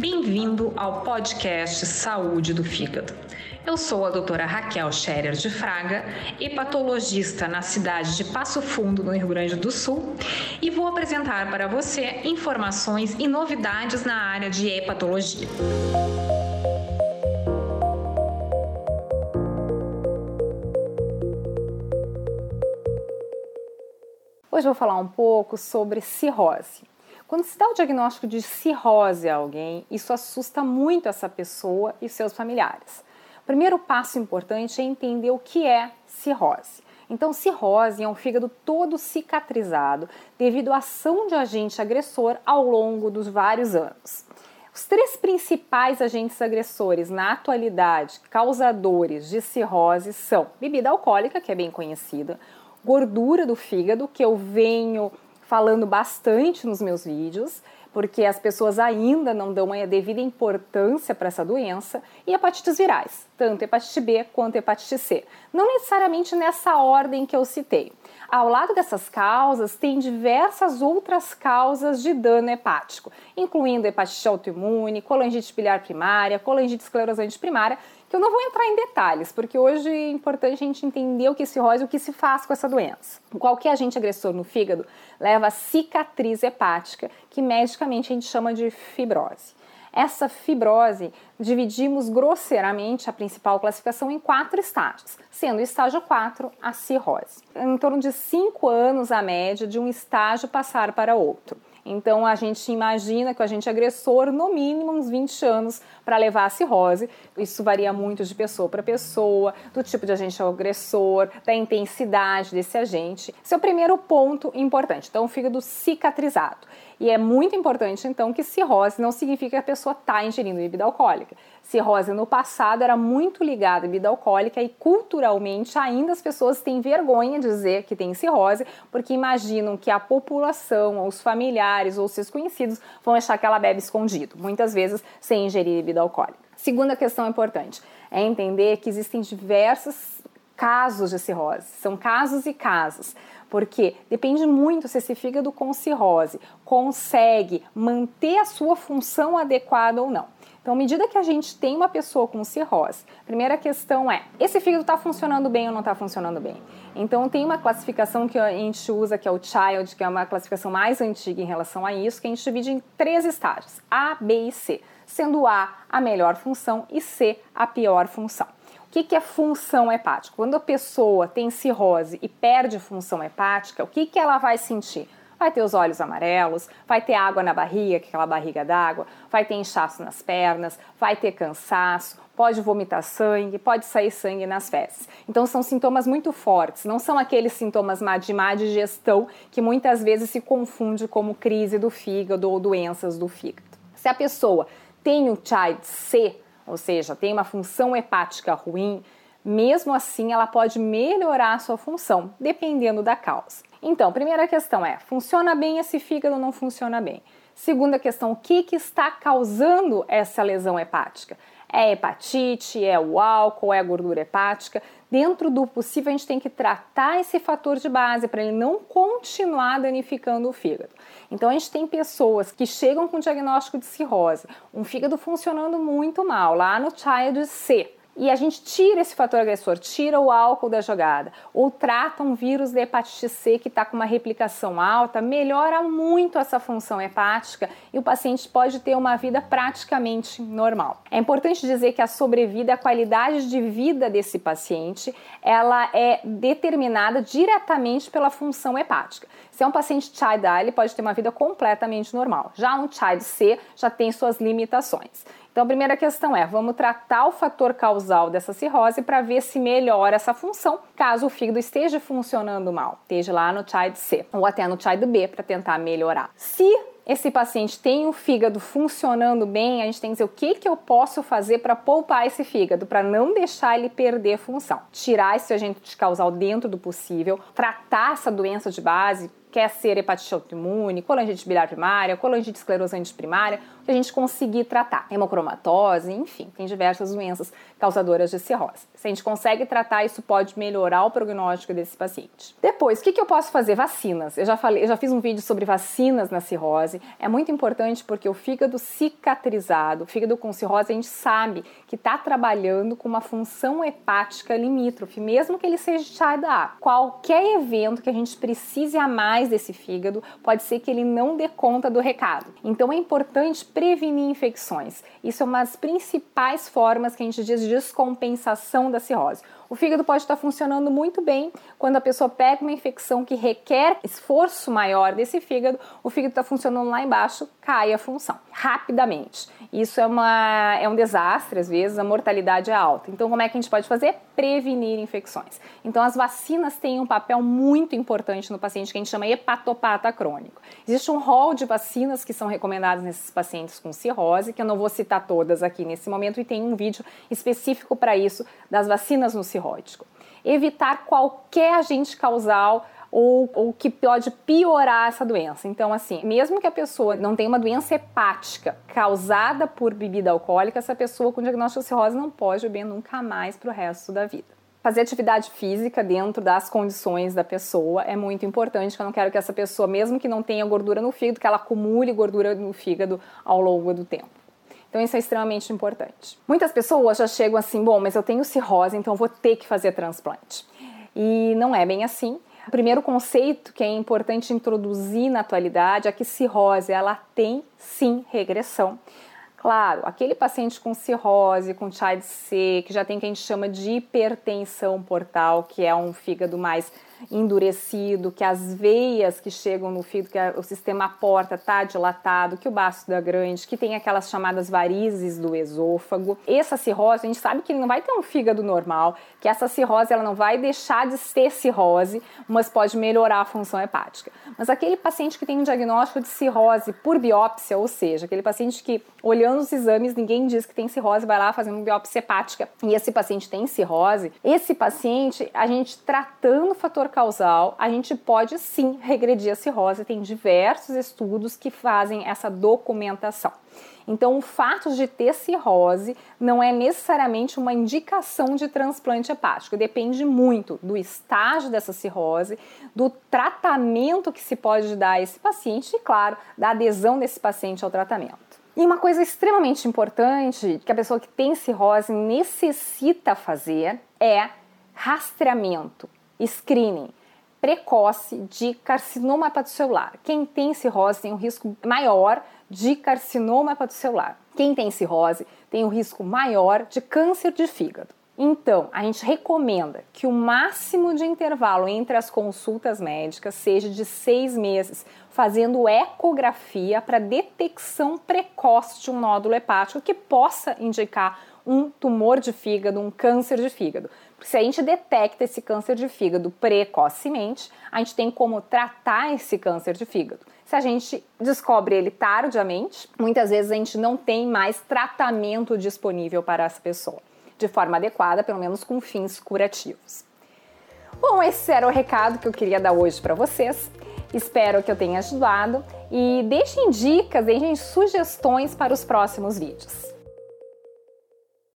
Bem-vindo ao podcast Saúde do Fígado. Eu sou a doutora Raquel Scherer de Fraga, hepatologista na cidade de Passo Fundo, no Rio Grande do Sul, e vou apresentar para você informações e novidades na área de hepatologia. Hoje vou falar um pouco sobre cirrose. Quando se dá o diagnóstico de cirrose a alguém, isso assusta muito essa pessoa e seus familiares. O primeiro passo importante é entender o que é cirrose. Então, cirrose é um fígado todo cicatrizado devido à ação de agente agressor ao longo dos vários anos. Os três principais agentes agressores na atualidade causadores de cirrose são bebida alcoólica, que é bem conhecida, gordura do fígado, que eu venho falando bastante nos meus vídeos, porque as pessoas ainda não dão a devida importância para essa doença, e hepatites virais, tanto hepatite B quanto hepatite C. Não necessariamente nessa ordem que eu citei. Ao lado dessas causas, tem diversas outras causas de dano hepático, incluindo hepatite autoimune, colangite biliar primária, colangite esclerosante primária, que eu não vou entrar em detalhes, porque hoje é importante a gente entender o que se rosa e o que se faz com essa doença. Qualquer agente agressor no fígado leva a cicatriz hepática, que medicamente a gente chama de fibrose. Essa fibrose, dividimos grosseiramente a principal classificação em quatro estágios, sendo o estágio 4 a cirrose. Em torno de 5 anos a média de um estágio passar para outro. Então a gente imagina que o agente agressor, no mínimo, uns 20 anos para levar a cirrose. Isso varia muito de pessoa para pessoa, do tipo de agente agressor, da intensidade desse agente. Esse é o primeiro ponto importante. Então, o fígado cicatrizado. E é muito importante, então, que cirrose não significa que a pessoa está ingerindo bebida alcoólica. Cirrose no passado era muito ligada à bebida alcoólica e culturalmente ainda as pessoas têm vergonha de dizer que tem cirrose porque imaginam que a população, ou os familiares ou seus conhecidos vão achar que ela bebe escondido, muitas vezes sem ingerir bebida alcoólica. Segunda questão importante é entender que existem diversos casos de cirrose, são casos e casos porque depende muito se esse fígado com cirrose consegue manter a sua função adequada ou não. Então, à medida que a gente tem uma pessoa com cirrose, a primeira questão é: esse fígado está funcionando bem ou não está funcionando bem? Então, tem uma classificação que a gente usa, que é o CHILD, que é uma classificação mais antiga em relação a isso, que a gente divide em três estágios: A, B e C, sendo A a melhor função e C a pior função. O que, que é função hepática? Quando a pessoa tem cirrose e perde função hepática, o que, que ela vai sentir? Vai ter os olhos amarelos, vai ter água na barriga, é aquela barriga d'água, vai ter inchaço nas pernas, vai ter cansaço, pode vomitar sangue, pode sair sangue nas fezes. Então são sintomas muito fortes, não são aqueles sintomas de má digestão que muitas vezes se confunde como crise do fígado ou doenças do fígado. Se a pessoa tem o CHILD C, ou seja, tem uma função hepática ruim, mesmo assim ela pode melhorar a sua função, dependendo da causa. Então, primeira questão é: funciona bem esse fígado ou não funciona bem? Segunda questão: o que, que está causando essa lesão hepática? É hepatite, é o álcool, é a gordura hepática? Dentro do possível, a gente tem que tratar esse fator de base para ele não continuar danificando o fígado. Então, a gente tem pessoas que chegam com diagnóstico de cirrose, um fígado funcionando muito mal, lá no Child C e a gente tira esse fator agressor, tira o álcool da jogada, ou trata um vírus de hepatite C que está com uma replicação alta, melhora muito essa função hepática e o paciente pode ter uma vida praticamente normal. É importante dizer que a sobrevida, a qualidade de vida desse paciente, ela é determinada diretamente pela função hepática. Se é um paciente Child A, ele pode ter uma vida completamente normal. Já um Child C já tem suas limitações. Então, a primeira questão é: vamos tratar o fator causal dessa cirrose para ver se melhora essa função, caso o fígado esteja funcionando mal, esteja lá no child C ou até no child B para tentar melhorar. Se esse paciente tem o fígado funcionando bem, a gente tem que dizer o que, que eu posso fazer para poupar esse fígado, para não deixar ele perder função. Tirar esse agente causal dentro do possível, tratar essa doença de base, quer ser hepatite autoimune, colangite biliar primária, colangite esclerosante primária, que a gente conseguir tratar. Hemocromatose, enfim, tem diversas doenças causadoras de cirrose. Se a gente consegue tratar, isso pode melhorar o prognóstico desse paciente. Depois, o que, que eu posso fazer? Vacinas. Eu já falei, eu já fiz um vídeo sobre vacinas na cirrose. É muito importante porque o fígado cicatrizado, o fígado com cirrose, a gente sabe que está trabalhando com uma função hepática limítrofe, mesmo que ele seja de A. Qualquer evento que a gente precise a mais desse fígado, pode ser que ele não dê conta do recado. Então é importante prevenir infecções. Isso é uma das principais formas que a gente diz de descompensação da cirrose. O fígado pode estar funcionando muito bem quando a pessoa pega uma infecção que requer esforço maior desse fígado, o fígado está funcionando lá embaixo, cai a função rapidamente. Isso é, uma, é um desastre, às vezes, a mortalidade é alta. Então, como é que a gente pode fazer? Prevenir infecções. Então, as vacinas têm um papel muito importante no paciente que a gente chama hepatopata crônico. Existe um rol de vacinas que são recomendadas nesses pacientes com cirrose, que eu não vou citar todas aqui nesse momento, e tem um vídeo específico para isso das vacinas no cirrótico. Evitar qualquer agente causal ou, ou, que pode piorar essa doença. Então, assim, mesmo que a pessoa não tenha uma doença hepática causada por bebida alcoólica, essa pessoa com diagnóstico de cirrose não pode beber nunca mais para o resto da vida. Fazer atividade física dentro das condições da pessoa é muito importante, que eu não quero que essa pessoa, mesmo que não tenha gordura no fígado, que ela acumule gordura no fígado ao longo do tempo. Então isso é extremamente importante. Muitas pessoas já chegam assim, bom, mas eu tenho cirrose, então vou ter que fazer transplante. E não é bem assim. O primeiro conceito que é importante introduzir na atualidade é que cirrose ela tem sim regressão. Claro, aquele paciente com cirrose, com child C, que já tem o que a gente chama de hipertensão portal, que é um fígado mais endurecido, que as veias que chegam no fígado, que o sistema porta está dilatado, que o baço da grande, que tem aquelas chamadas varizes do esôfago. Essa cirrose, a gente sabe que não vai ter um fígado normal, que essa cirrose ela não vai deixar de ser cirrose, mas pode melhorar a função hepática. Mas aquele paciente que tem um diagnóstico de cirrose por biópsia, ou seja, aquele paciente que olhando os exames ninguém diz que tem cirrose, vai lá fazendo uma biópsia hepática e esse paciente tem cirrose, esse paciente, a gente tratando o fator causal, a gente pode sim regredir a cirrose. Tem diversos estudos que fazem essa documentação. Então, o fato de ter cirrose não é necessariamente uma indicação de transplante hepático, depende muito do estágio dessa cirrose, do tratamento que se pode dar a esse paciente e, claro, da adesão desse paciente ao tratamento. E uma coisa extremamente importante que a pessoa que tem cirrose necessita fazer é rastreamento screening precoce de carcinoma hepatocelular. Quem tem cirrose tem um risco maior de carcinoma hepatocelular. Quem tem cirrose tem um risco maior de câncer de fígado. Então, a gente recomenda que o máximo de intervalo entre as consultas médicas seja de seis meses, fazendo ecografia para detecção precoce de um nódulo hepático que possa indicar um tumor de fígado, um câncer de fígado. Se a gente detecta esse câncer de fígado precocemente, a gente tem como tratar esse câncer de fígado. Se a gente descobre ele tardiamente, muitas vezes a gente não tem mais tratamento disponível para essa pessoa, de forma adequada, pelo menos com fins curativos. Bom, esse era o recado que eu queria dar hoje para vocês. Espero que eu tenha ajudado e deixem dicas, deixem sugestões para os próximos vídeos.